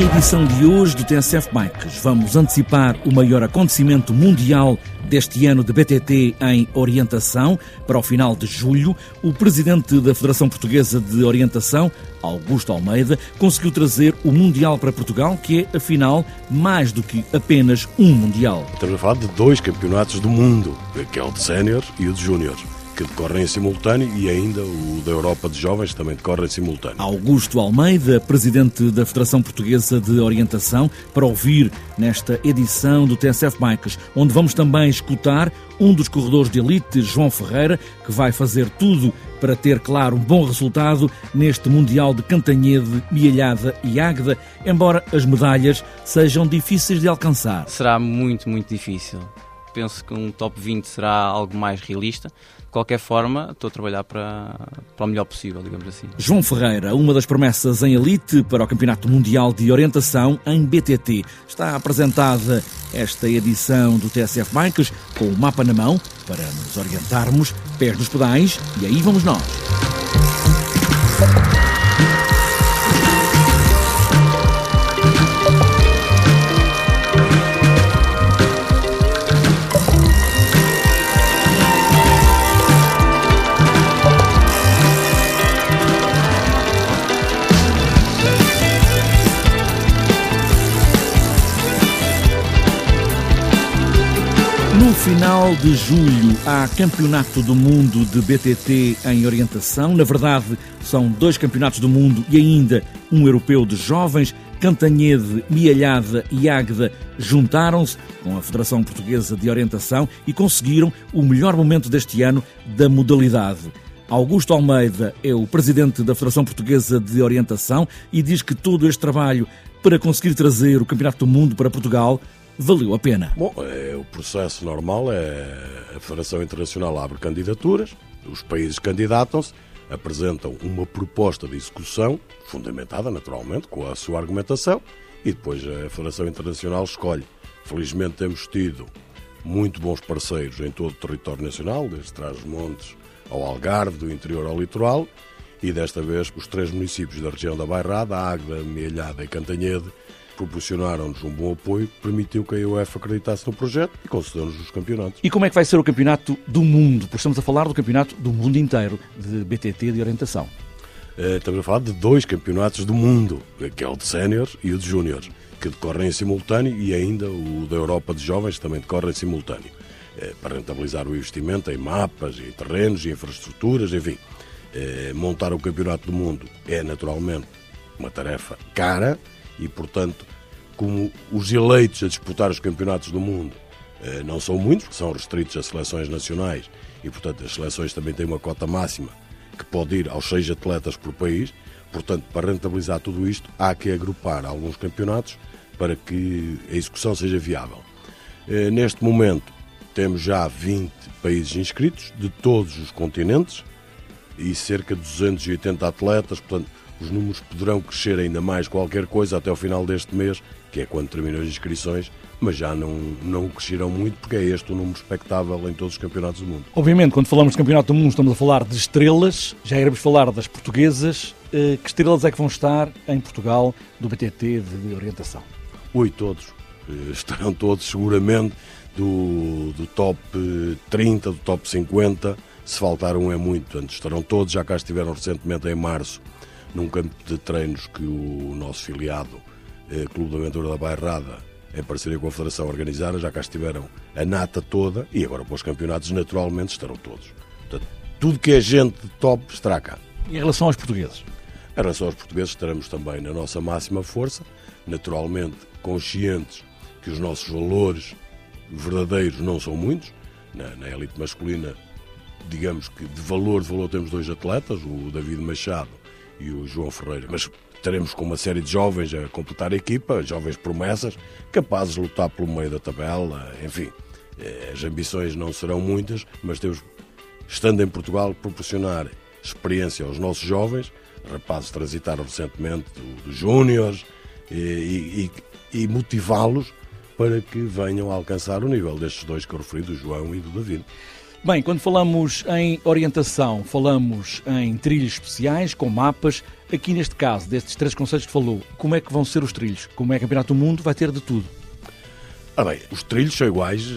edição de hoje do TSF Bikes, vamos antecipar o maior acontecimento mundial deste ano de BTT em orientação. Para o final de julho, o presidente da Federação Portuguesa de Orientação, Augusto Almeida, conseguiu trazer o Mundial para Portugal, que é, afinal, mais do que apenas um Mundial. Estamos a falar de dois campeonatos do mundo, que é o de sénior e o de júniores que decorrem em simultâneo e ainda o da Europa de Jovens também decorre em simultâneo. Augusto Almeida, presidente da Federação Portuguesa de Orientação, para ouvir nesta edição do TSF Bikes, onde vamos também escutar um dos corredores de elite, João Ferreira, que vai fazer tudo para ter, claro, um bom resultado neste Mundial de Cantanhede, Mialhada e Águeda, embora as medalhas sejam difíceis de alcançar. Será muito, muito difícil penso que um top 20 será algo mais realista. De qualquer forma, estou a trabalhar para, para o melhor possível, digamos assim. João Ferreira, uma das promessas em elite para o Campeonato Mundial de Orientação em BTT. Está apresentada esta edição do TSF Bikes com o mapa na mão para nos orientarmos, pés nos pedais e aí vamos nós. Final de julho há Campeonato do Mundo de BTT em orientação. Na verdade, são dois campeonatos do mundo e ainda um europeu de jovens. Cantanhede, Mialhada e Águeda juntaram-se com a Federação Portuguesa de Orientação e conseguiram o melhor momento deste ano da modalidade. Augusto Almeida é o presidente da Federação Portuguesa de Orientação e diz que todo este trabalho para conseguir trazer o Campeonato do Mundo para Portugal valeu a pena. Bom, é, o processo normal é a Federação Internacional abre candidaturas, os países candidatam-se, apresentam uma proposta de execução, fundamentada naturalmente, com a sua argumentação, e depois a Federação Internacional escolhe. Felizmente temos tido muito bons parceiros em todo o território nacional, desde Trás-os-Montes ao Algarve, do interior ao litoral, e desta vez os três municípios da região da Bairrada, Águeda, Mealhada e Cantanhede, proporcionaram-nos um bom apoio permitiu que a UEFA acreditasse no projeto e concedeu-nos os campeonatos. E como é que vai ser o campeonato do mundo? Porque estamos a falar do campeonato do mundo inteiro de BTT de orientação. Eh, estamos a falar de dois campeonatos do mundo, que é o de séniores e o de júniores, que decorrem em simultâneo e ainda o da Europa de Jovens também decorre em simultâneo, eh, para rentabilizar o investimento em mapas, em terrenos, em infraestruturas, enfim. Eh, montar o campeonato do mundo é naturalmente uma tarefa cara, e, portanto, como os eleitos a disputar os campeonatos do mundo eh, não são muitos, são restritos a seleções nacionais e, portanto, as seleções também têm uma cota máxima que pode ir aos seis atletas por país. Portanto, para rentabilizar tudo isto, há que agrupar alguns campeonatos para que a execução seja viável. Eh, neste momento, temos já 20 países inscritos de todos os continentes e cerca de 280 atletas, portanto, os números poderão crescer ainda mais qualquer coisa até o final deste mês, que é quando terminam as inscrições, mas já não, não crescerão muito, porque é este o número expectável em todos os campeonatos do mundo. Obviamente, quando falamos de campeonato do mundo, estamos a falar de estrelas, já iremos falar das portuguesas. Eh, que estrelas é que vão estar em Portugal do BTT de orientação? Ui, todos. Eh, estarão todos seguramente do, do top 30, do top 50. Se faltar um é muito, antes estarão todos, já cá estiveram recentemente em março num campo de treinos que o nosso filiado eh, Clube da Aventura da Bairrada, em parceria com a Federação organizaram, já cá estiveram a nata toda e agora para os campeonatos naturalmente estarão todos. Portanto, tudo que é gente top estará cá. E em relação aos portugueses? Em relação aos portugueses estaremos também na nossa máxima força, naturalmente conscientes que os nossos valores verdadeiros não são muitos. Na, na elite masculina, digamos que de valor, de valor temos dois atletas, o David Machado e o João Ferreira. Mas teremos com uma série de jovens a completar a equipa, jovens promessas, capazes de lutar pelo meio da tabela, enfim. Eh, as ambições não serão muitas, mas temos, estando em Portugal, proporcionar experiência aos nossos jovens, rapazes transitaram recentemente dos do Júniores, e, e, e motivá-los para que venham a alcançar o nível destes dois que eu referi, do João e do David. Bem, quando falamos em orientação, falamos em trilhos especiais, com mapas, Aqui neste caso, destes três conceitos que falou, como é que vão ser os trilhos? Como é Campeonato do Mundo? Vai ter de tudo. Ah bem, os trilhos são iguais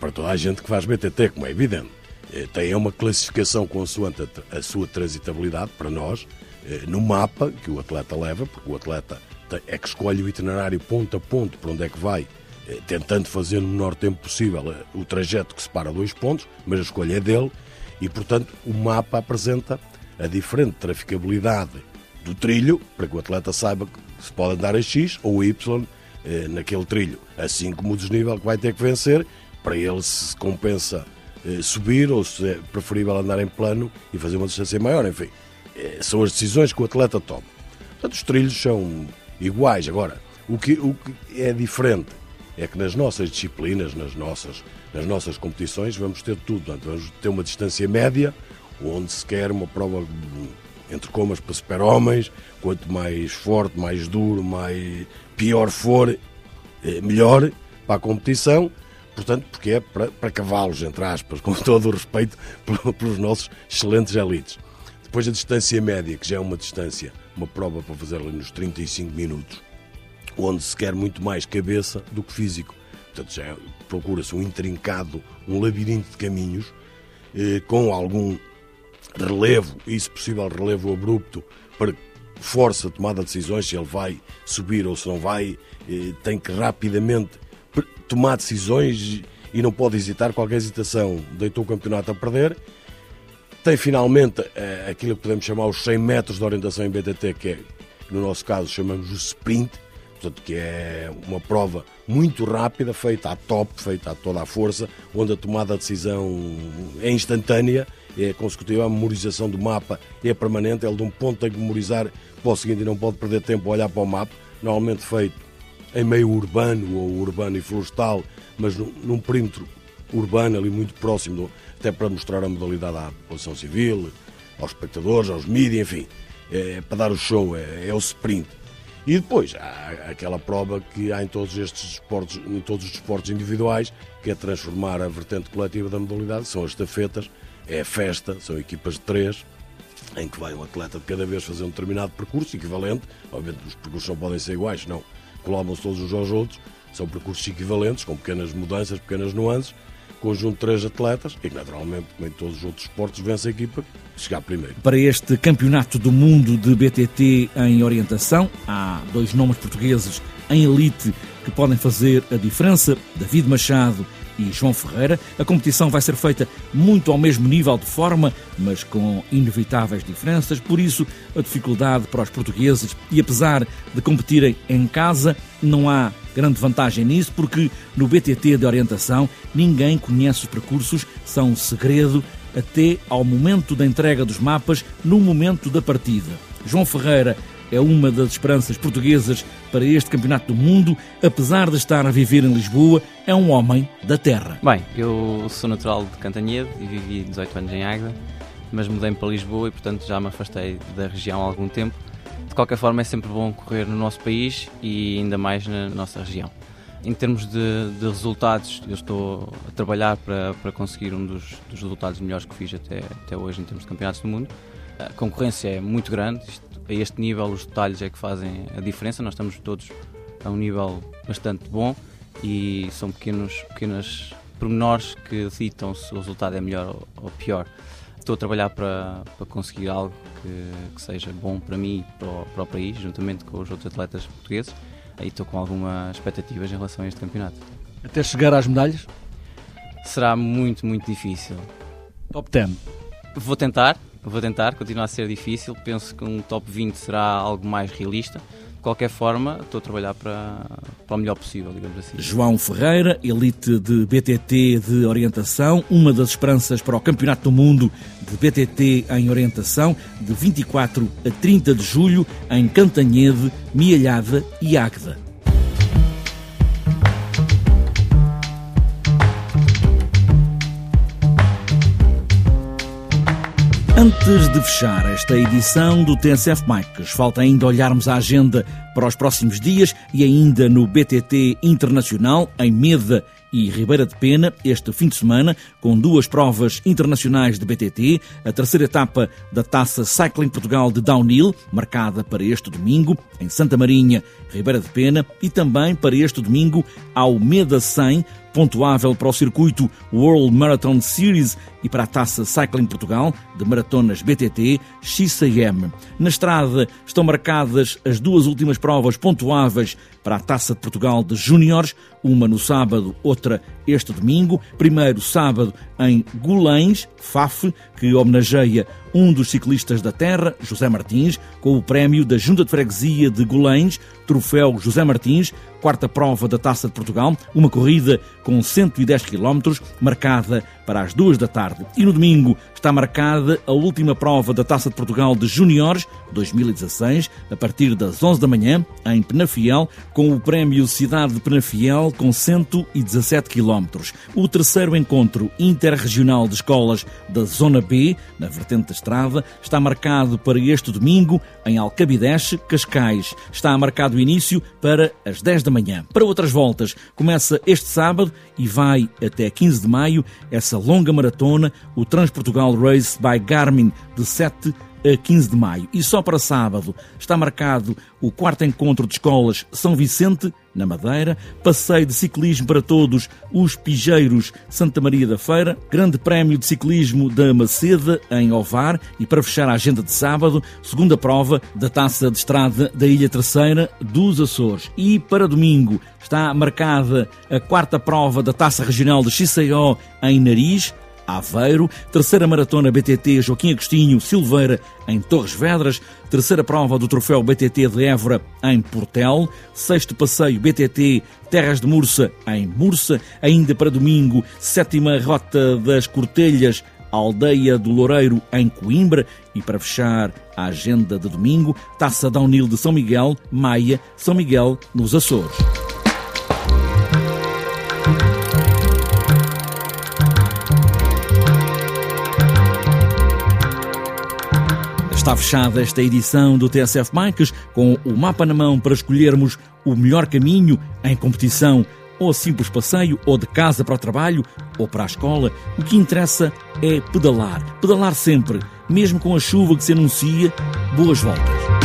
para toda a gente que faz BTT, como é evidente. Eh, tem uma classificação consoante a sua transitabilidade para nós, eh, no mapa que o atleta leva, porque o atleta é que escolhe o itinerário ponto a ponto para onde é que vai, tentando fazer no menor tempo possível o trajeto que separa dois pontos, mas a escolha é dele e, portanto, o mapa apresenta a diferente traficabilidade do trilho para que o atleta saiba que se pode andar a X ou Y naquele trilho, assim como o desnível que vai ter que vencer, para ele se compensa eh, subir ou se é preferível andar em plano e fazer uma distância maior, enfim. Eh, são as decisões que o atleta toma. Portanto, os trilhos são iguais. Agora, o que, o que é diferente é que nas nossas disciplinas, nas nossas, nas nossas competições, vamos ter tudo. Portanto, vamos ter uma distância média, onde se quer uma prova entre comas para super-homens, quanto mais forte, mais duro, mais pior for, eh, melhor para a competição portanto, porque é para, para cavalos, entre aspas, com todo o respeito pelos nossos excelentes elites. Depois a distância média, que já é uma distância, uma prova para fazer ali nos 35 minutos, onde se quer muito mais cabeça do que físico. Portanto, já procura-se um intrincado, um labirinto de caminhos, eh, com algum relevo, e se possível relevo abrupto, para força a tomada de decisões, se ele vai subir ou se não vai, eh, tem que rapidamente tomar decisões e não pode hesitar, qualquer hesitação deitou o campeonato a perder. Tem finalmente eh, aquilo que podemos chamar os 100 metros de orientação em BTT, que é, no nosso caso chamamos o sprint, portanto, que é uma prova muito rápida, feita à top, feita a toda a força, onde a tomada de decisão é instantânea, é consecutiva, a memorização do mapa é permanente, ele de um ponto tem que memorizar para o seguinte e não pode perder tempo a olhar para o mapa, normalmente feito em meio urbano ou urbano e florestal, mas num, num perímetro urbano ali muito próximo, até para mostrar a modalidade à população civil, aos espectadores, aos mídias, enfim, é, para dar o show, é, é, o sprint. E depois há aquela prova que há em todos estes esportes, em todos os esportes individuais, que é transformar a vertente coletiva da modalidade, são as estafetas, é a festa, são equipas de três, em que vai um atleta de cada vez fazer um determinado percurso equivalente, obviamente os percursos não podem ser iguais, não, colabam-se todos uns aos outros, são percursos equivalentes, com pequenas mudanças, pequenas nuances, conjunto de três atletas e naturalmente, como em todos os outros esportes, vence a equipa que chegar primeiro. Para este Campeonato do Mundo de BTT em orientação, há dois nomes portugueses em elite que podem fazer a diferença, David Machado e João Ferreira. A competição vai ser feita muito ao mesmo nível de forma, mas com inevitáveis diferenças, por isso a dificuldade para os portugueses e apesar de competirem em casa, não há grande vantagem nisso, porque no BTT de orientação ninguém conhece os percursos, são segredo até ao momento da entrega dos mapas, no momento da partida. João Ferreira é uma das esperanças portuguesas para este Campeonato do Mundo, apesar de estar a viver em Lisboa, é um homem da terra. Bem, eu sou natural de Cantanhede e vivi 18 anos em Águeda, mas mudei-me para Lisboa e, portanto, já me afastei da região há algum tempo. De qualquer forma, é sempre bom correr no nosso país e ainda mais na nossa região. Em termos de, de resultados, eu estou a trabalhar para, para conseguir um dos, dos resultados melhores que fiz até, até hoje em termos de campeonatos do mundo. A concorrência é muito grande, isto a este nível os detalhes é que fazem a diferença. Nós estamos todos a um nível bastante bom e são pequenos, pequenas pormenores que ditam se o resultado é melhor ou, pior. Estou a trabalhar para, para conseguir algo que, que seja bom para mim e para o, para o país, juntamente com os outros atletas portugueses. Aí estou com algumas expectativas em relação a este campeonato. Até chegar às medalhas? Será muito, muito difícil. Top 10? Vou tentar, Vou tentar, continua a ser difícil. Penso que um top 20 será algo mais realista. Qualquer forma, estou a trabalhar para, para o melhor possível, digamos assim. João Ferreira, elite de BTT de orientação, uma das esperanças para o Campeonato do Mundo de BTT em orientação, de 24 a 30 de julho, em Cantanhede, Mialhada e Águeda. Antes de fechar esta edição do TSF Bikes, falta ainda olharmos a agenda para os próximos dias e ainda no BTT Internacional, em Meda e Ribeira de Pena este fim de semana, com duas provas internacionais de BTT, a terceira etapa da Taça Cycling Portugal de Downhill, marcada para este domingo, em Santa Marinha, Ribeira de Pena, e também para este domingo, ao Meda 100, pontuável para o circuito World Marathon Series e para a Taça Cycling Portugal de maratonas BTT XCM. Na estrada estão marcadas as duas últimas provas pontuáveis para a Taça de Portugal de Júniores, uma no sábado, outra este domingo. Primeiro sábado em Gulães, FAF, que homenageia um dos ciclistas da terra, José Martins, com o prémio da Junta de Freguesia de Gulães, Troféu José Martins, quarta prova da Taça de Portugal, uma corrida com 110 km, marcada para as duas da tarde. E no domingo está marcada a última prova da Taça de Portugal de Júniores 2016, a partir das 11 da manhã, em Penafiel, com o prémio Cidade de Penafiel com 117 km. O terceiro encontro interregional de escolas da Zona B, na vertente da estrada, está marcado para este domingo em Alcabideche, Cascais. Está marcado o início para as 10 da manhã. Para outras voltas, começa este sábado e vai até 15 de maio essa longa maratona, o Transportugal Race by Garmin, de 7 a 15 de maio. E só para sábado está marcado o quarto encontro de escolas São Vicente, na Madeira, passeio de ciclismo para todos os Pijeiros Santa Maria da Feira, grande prémio de ciclismo da Maceda, em Ovar, e para fechar a agenda de sábado, segunda prova da Taça de Estrada da Ilha Terceira dos Açores. E para domingo está marcada a quarta prova da Taça Regional de XCO em Nariz, Aveiro, terceira maratona BTT Joaquim Agostinho Silveira em Torres Vedras, terceira prova do troféu BTT de Évora em Portel, sexto passeio BTT Terras de Mursa em Mursa, ainda para domingo, sétima rota das Cortelhas Aldeia do Loureiro em Coimbra e para fechar a agenda de domingo, Taça Downhill de São Miguel, Maia, São Miguel nos Açores. Está fechada esta edição do TSF Bikes com o mapa na mão para escolhermos o melhor caminho em competição ou simples passeio, ou de casa para o trabalho, ou para a escola. O que interessa é pedalar. Pedalar sempre, mesmo com a chuva que se anuncia. Boas voltas.